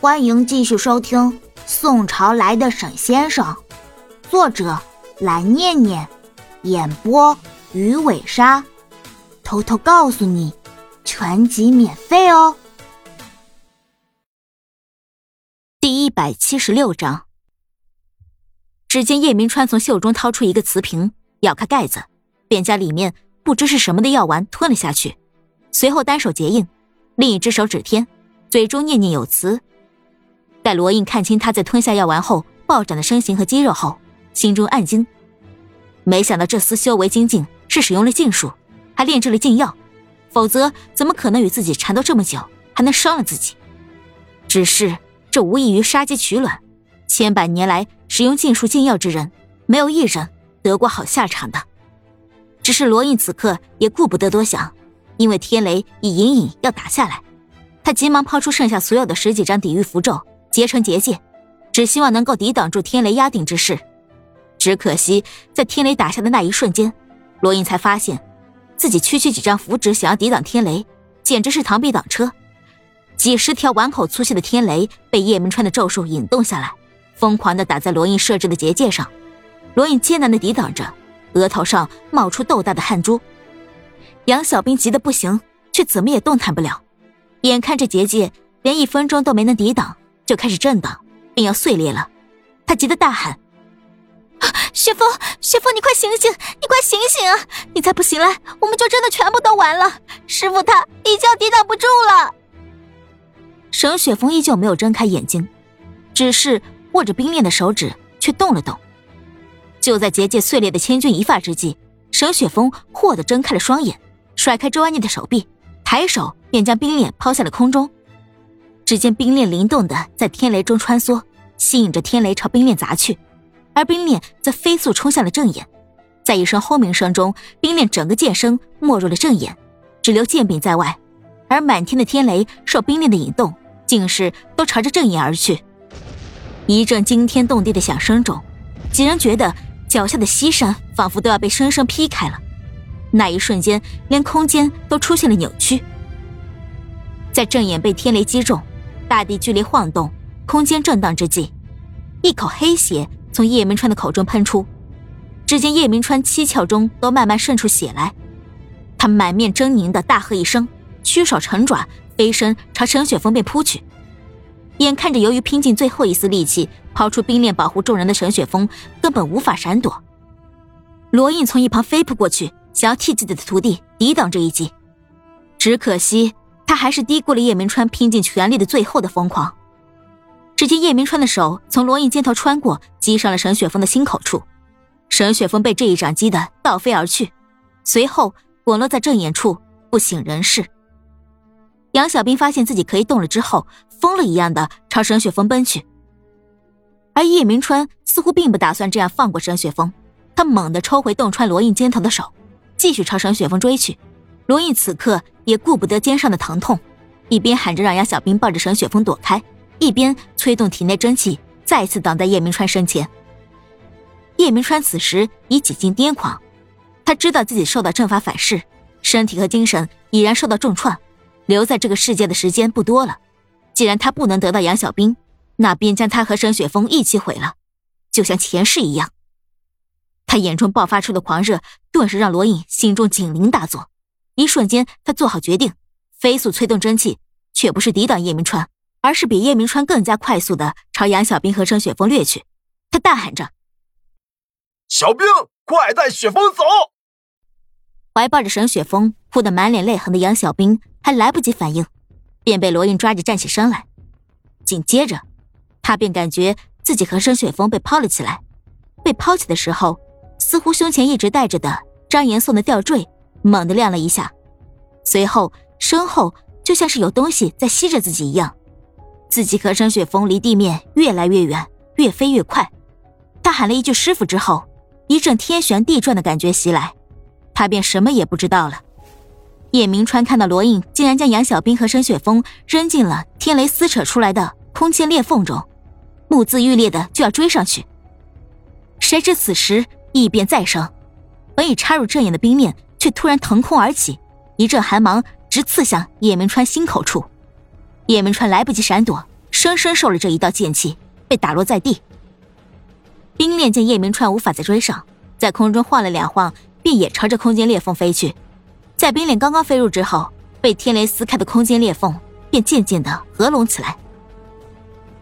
欢迎继续收听《宋朝来的沈先生》，作者蓝念念，演播鱼尾鲨。偷偷告诉你，全集免费哦。第一百七十六章。只见叶明川从袖中掏出一个瓷瓶，咬开盖子，便将里面不知是什么的药丸吞了下去，随后单手结印，另一只手指天，嘴中念念有词。待罗印看清他在吞下药丸后暴涨的身形和肌肉后，心中暗惊，没想到这厮修为精进，是使用了禁术，还炼制了禁药，否则怎么可能与自己缠斗这么久，还能伤了自己？只是这无异于杀鸡取卵，千百年来使用禁术禁药之人，没有一人得过好下场的。只是罗印此刻也顾不得多想，因为天雷已隐隐要打下来，他急忙抛出剩下所有的十几张抵御符咒。结成结界，只希望能够抵挡住天雷压顶之势。只可惜，在天雷打下的那一瞬间，罗印才发现，自己区区几张符纸想要抵挡天雷，简直是螳臂挡车。几十条碗口粗细的天雷被叶明川的咒术引动下来，疯狂地打在罗印设置的结界上。罗印艰难地抵挡着，额头上冒出豆大的汗珠。杨小兵急得不行，却怎么也动弹不了。眼看这结界连一分钟都没能抵挡。就开始震荡，便要碎裂了。他急得大喊：“雪峰，雪峰，你快醒醒！你快醒醒啊！你再不醒来，我们就真的全部都完了。师傅他已经抵挡不住了。”沈雪峰依旧没有睁开眼睛，只是握着冰链的手指却动了动。就在结界碎裂的千钧一发之际，沈雪峰霍地睁开了双眼，甩开周安妮的手臂，抬手便将冰链抛下了空中。只见冰链灵动的在天雷中穿梭，吸引着天雷朝冰链砸去，而冰链则飞速冲向了正眼。在一声轰鸣声中，冰链整个剑身没入了正眼，只留剑柄在外。而满天的天雷受冰链的引动，竟是都朝着正眼而去。一阵惊天动地的响声中，几人觉得脚下的西山仿佛都要被生生劈开了。那一瞬间，连空间都出现了扭曲。在正眼被天雷击中。大地剧烈晃动，空间震荡之际，一口黑血从叶明川的口中喷出。只见叶明川七窍中都慢慢渗出血来，他满面狰狞的大喝一声，屈手成爪，飞身朝沈雪峰便扑去。眼看着由于拼尽最后一丝力气抛出冰链保护众人的沈雪峰根本无法闪躲，罗印从一旁飞扑过去，想要替自己的徒弟抵挡这一击，只可惜。他还是低估了叶明川拼尽全力的最后的疯狂。只见叶明川的手从罗印肩头穿过，击上了沈雪峰的心口处，沈雪峰被这一掌击得倒飞而去，随后滚落在正眼处，不省人事。杨小兵发现自己可以动了之后，疯了一样的朝沈雪峰奔去，而叶明川似乎并不打算这样放过沈雪峰，他猛地抽回洞穿罗印肩头的手，继续朝沈雪峰追去。罗印此刻也顾不得肩上的疼痛，一边喊着让杨小兵抱着沈雪峰躲开，一边催动体内真气，再次挡在叶明川身前。叶明川此时已几近癫狂，他知道自己受到阵法反噬，身体和精神已然受到重创，留在这个世界的时间不多了。既然他不能得到杨小兵，那便将他和沈雪峰一起毁了，就像前世一样。他眼中爆发出的狂热，顿时让罗印心中警铃大作。一瞬间，他做好决定，飞速催动真气，却不是抵挡叶明川，而是比叶明川更加快速的朝杨小兵和沈雪峰掠去。他大喊着：“小兵，快带雪峰走！”怀抱着沈雪峰、哭得满脸泪痕的杨小兵还来不及反应，便被罗印抓着站起身来。紧接着，他便感觉自己和沈雪峰被抛了起来。被抛起的时候，似乎胸前一直带着的张岩送的吊坠。猛地亮了一下，随后身后就像是有东西在吸着自己一样，自己和沈雪峰离地面越来越远，越飞越快。他喊了一句“师傅”之后，一阵天旋地转的感觉袭来，他便什么也不知道了。叶明川看到罗印竟然将杨小兵和沈雪峰扔进了天雷撕扯出来的空间裂缝中，目眦欲裂的就要追上去，谁知此时异变再生，本已插入阵眼的冰面。却突然腾空而起，一阵寒芒直刺向叶明川心口处。叶明川来不及闪躲，生生受了这一道剑气，被打落在地。冰炼见叶明川无法再追上，在空中晃了两晃，便也朝着空间裂缝飞去。在冰炼刚刚飞入之后，被天雷撕开的空间裂缝便渐渐的合拢起来。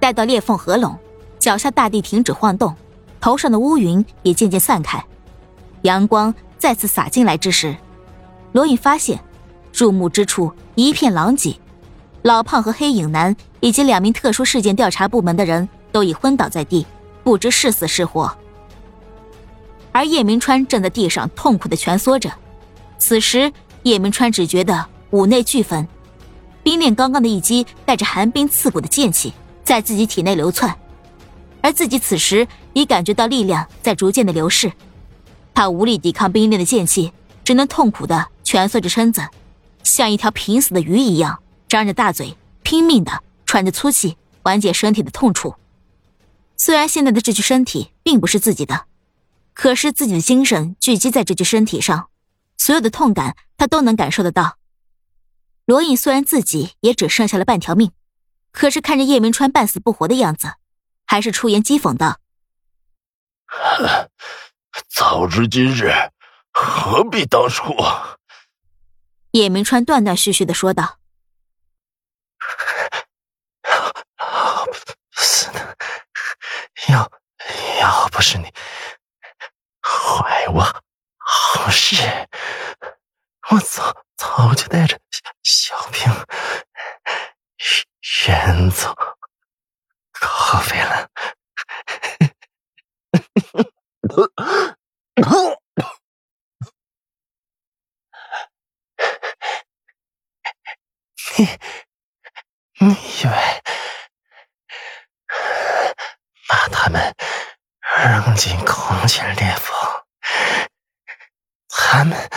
待到裂缝合拢，脚下大地停止晃动，头上的乌云也渐渐散开，阳光再次洒进来之时，罗隐发现，入目之处一片狼藉。老胖和黑影男以及两名特殊事件调查部门的人都已昏倒在地，不知是死是活。而叶明川正在地上痛苦的蜷缩着。此时，叶明川只觉得五内俱焚，冰炼刚刚的一击带着寒冰刺骨的剑气在自己体内流窜，而自己此时已感觉到力量在逐渐的流逝，他无力抵抗冰炼的剑气，只能痛苦的蜷缩着身子，像一条濒死的鱼一样。张着大嘴，拼命的喘着粗气，缓解身体的痛楚。虽然现在的这具身体并不是自己的，可是自己的精神聚集在这具身体上，所有的痛感他都能感受得到。罗隐虽然自己也只剩下了半条命，可是看着叶明川半死不活的样子，还是出言讥讽道：“早知今日，何必当初？”叶明川断断续续的说道。要要不是你坏我好事，我早早就带着小兵远走高飞了。你你以为？把他们扔进空间裂缝，他们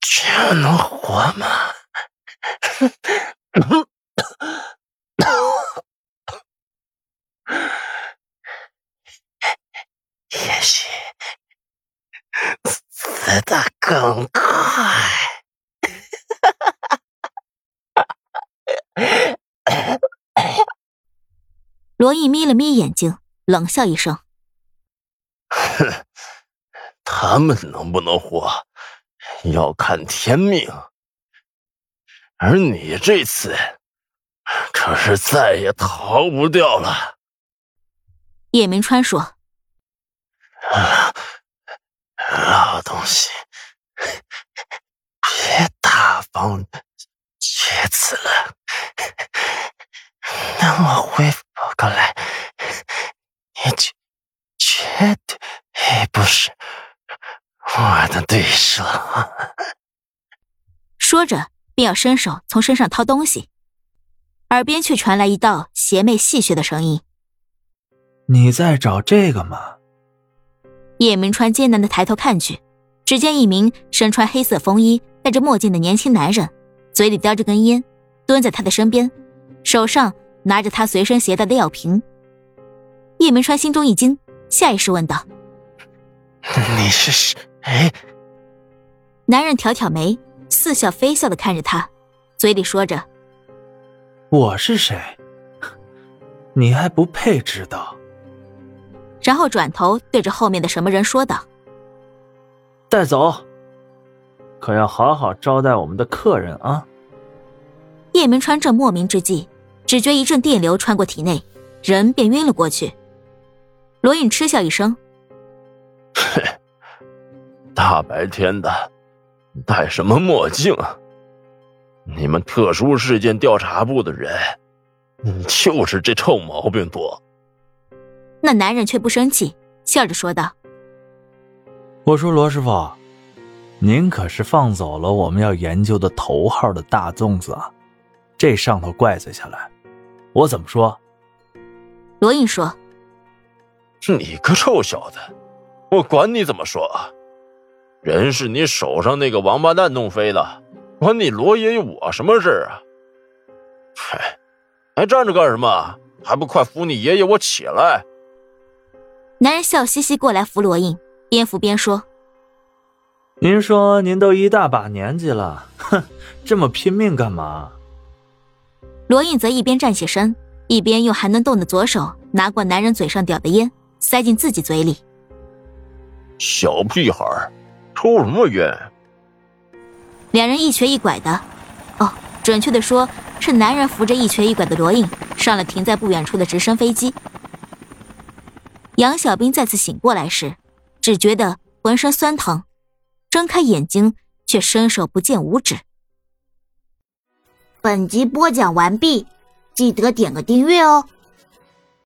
就能活吗？也许死的更快。罗毅眯了眯眼睛，冷笑一声：“哼，他们能不能活，要看天命。而你这次，可是再也逃不掉了。”叶明川说：“老东西，别大方厥词了，等我恢复。”过来，你绝绝对不是我的对手。说着，便要伸手从身上掏东西，耳边却传来一道邪魅戏谑的声音：“你在找这个吗？”叶明川艰难的抬头看去，只见一名身穿黑色风衣、戴着墨镜的年轻男人，嘴里叼着根烟，蹲在他的身边，手上。拿着他随身携带的药瓶，叶明川心中一惊，下意识问道：“你是谁？”男人挑挑眉，似笑非笑的看着他，嘴里说着：“我是谁？你还不配知道。”然后转头对着后面的什么人说道：“带走，可要好好招待我们的客人啊！”叶明川正莫名之际。只觉一阵电流穿过体内，人便晕了过去。罗隐嗤笑一声：“嘿，大白天的，戴什么墨镜？你们特殊事件调查部的人，就是这臭毛病多。”那男人却不生气，笑着说道：“我说罗师傅，您可是放走了我们要研究的头号的大粽子啊！这上头怪罪下来。”我怎么说？罗印说：“你个臭小子，我管你怎么说，人是你手上那个王八蛋弄飞的，关你罗爷爷我什么事啊？嗨，还站着干什么？还不快扶你爷爷我起来！”男人笑嘻嘻过来扶罗印，边扶边说：“您说您都一大把年纪了，哼，这么拼命干嘛？”罗印则一边站起身，一边用还能动的左手拿过男人嘴上叼的烟，塞进自己嘴里。小屁孩，抽什么烟？两人一瘸一拐的，哦，准确的说是男人扶着一瘸一拐的罗印上了停在不远处的直升飞机。杨小兵再次醒过来时，只觉得浑身酸疼，睁开眼睛却伸手不见五指。本集播讲完毕，记得点个订阅哦。